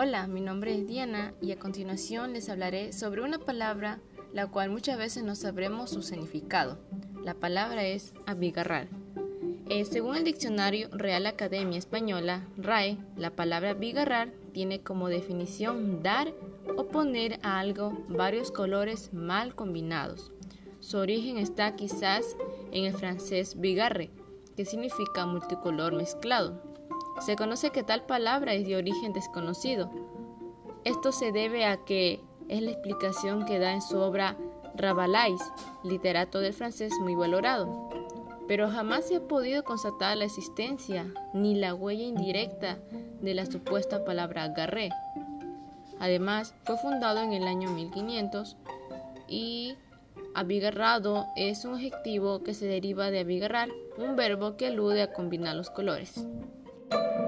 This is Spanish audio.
Hola, mi nombre es Diana y a continuación les hablaré sobre una palabra la cual muchas veces no sabremos su significado. La palabra es abigarrar. Eh, según el diccionario Real Academia Española, RAE, la palabra abigarrar tiene como definición dar o poner a algo varios colores mal combinados. Su origen está quizás en el francés bigarre, que significa multicolor mezclado. Se conoce que tal palabra es de origen desconocido. Esto se debe a que es la explicación que da en su obra Rabelais, literato del francés muy valorado. Pero jamás se ha podido constatar la existencia ni la huella indirecta de la supuesta palabra garré. Además, fue fundado en el año 1500 y abigarrado es un adjetivo que se deriva de abigarrar, un verbo que alude a combinar los colores. Bye.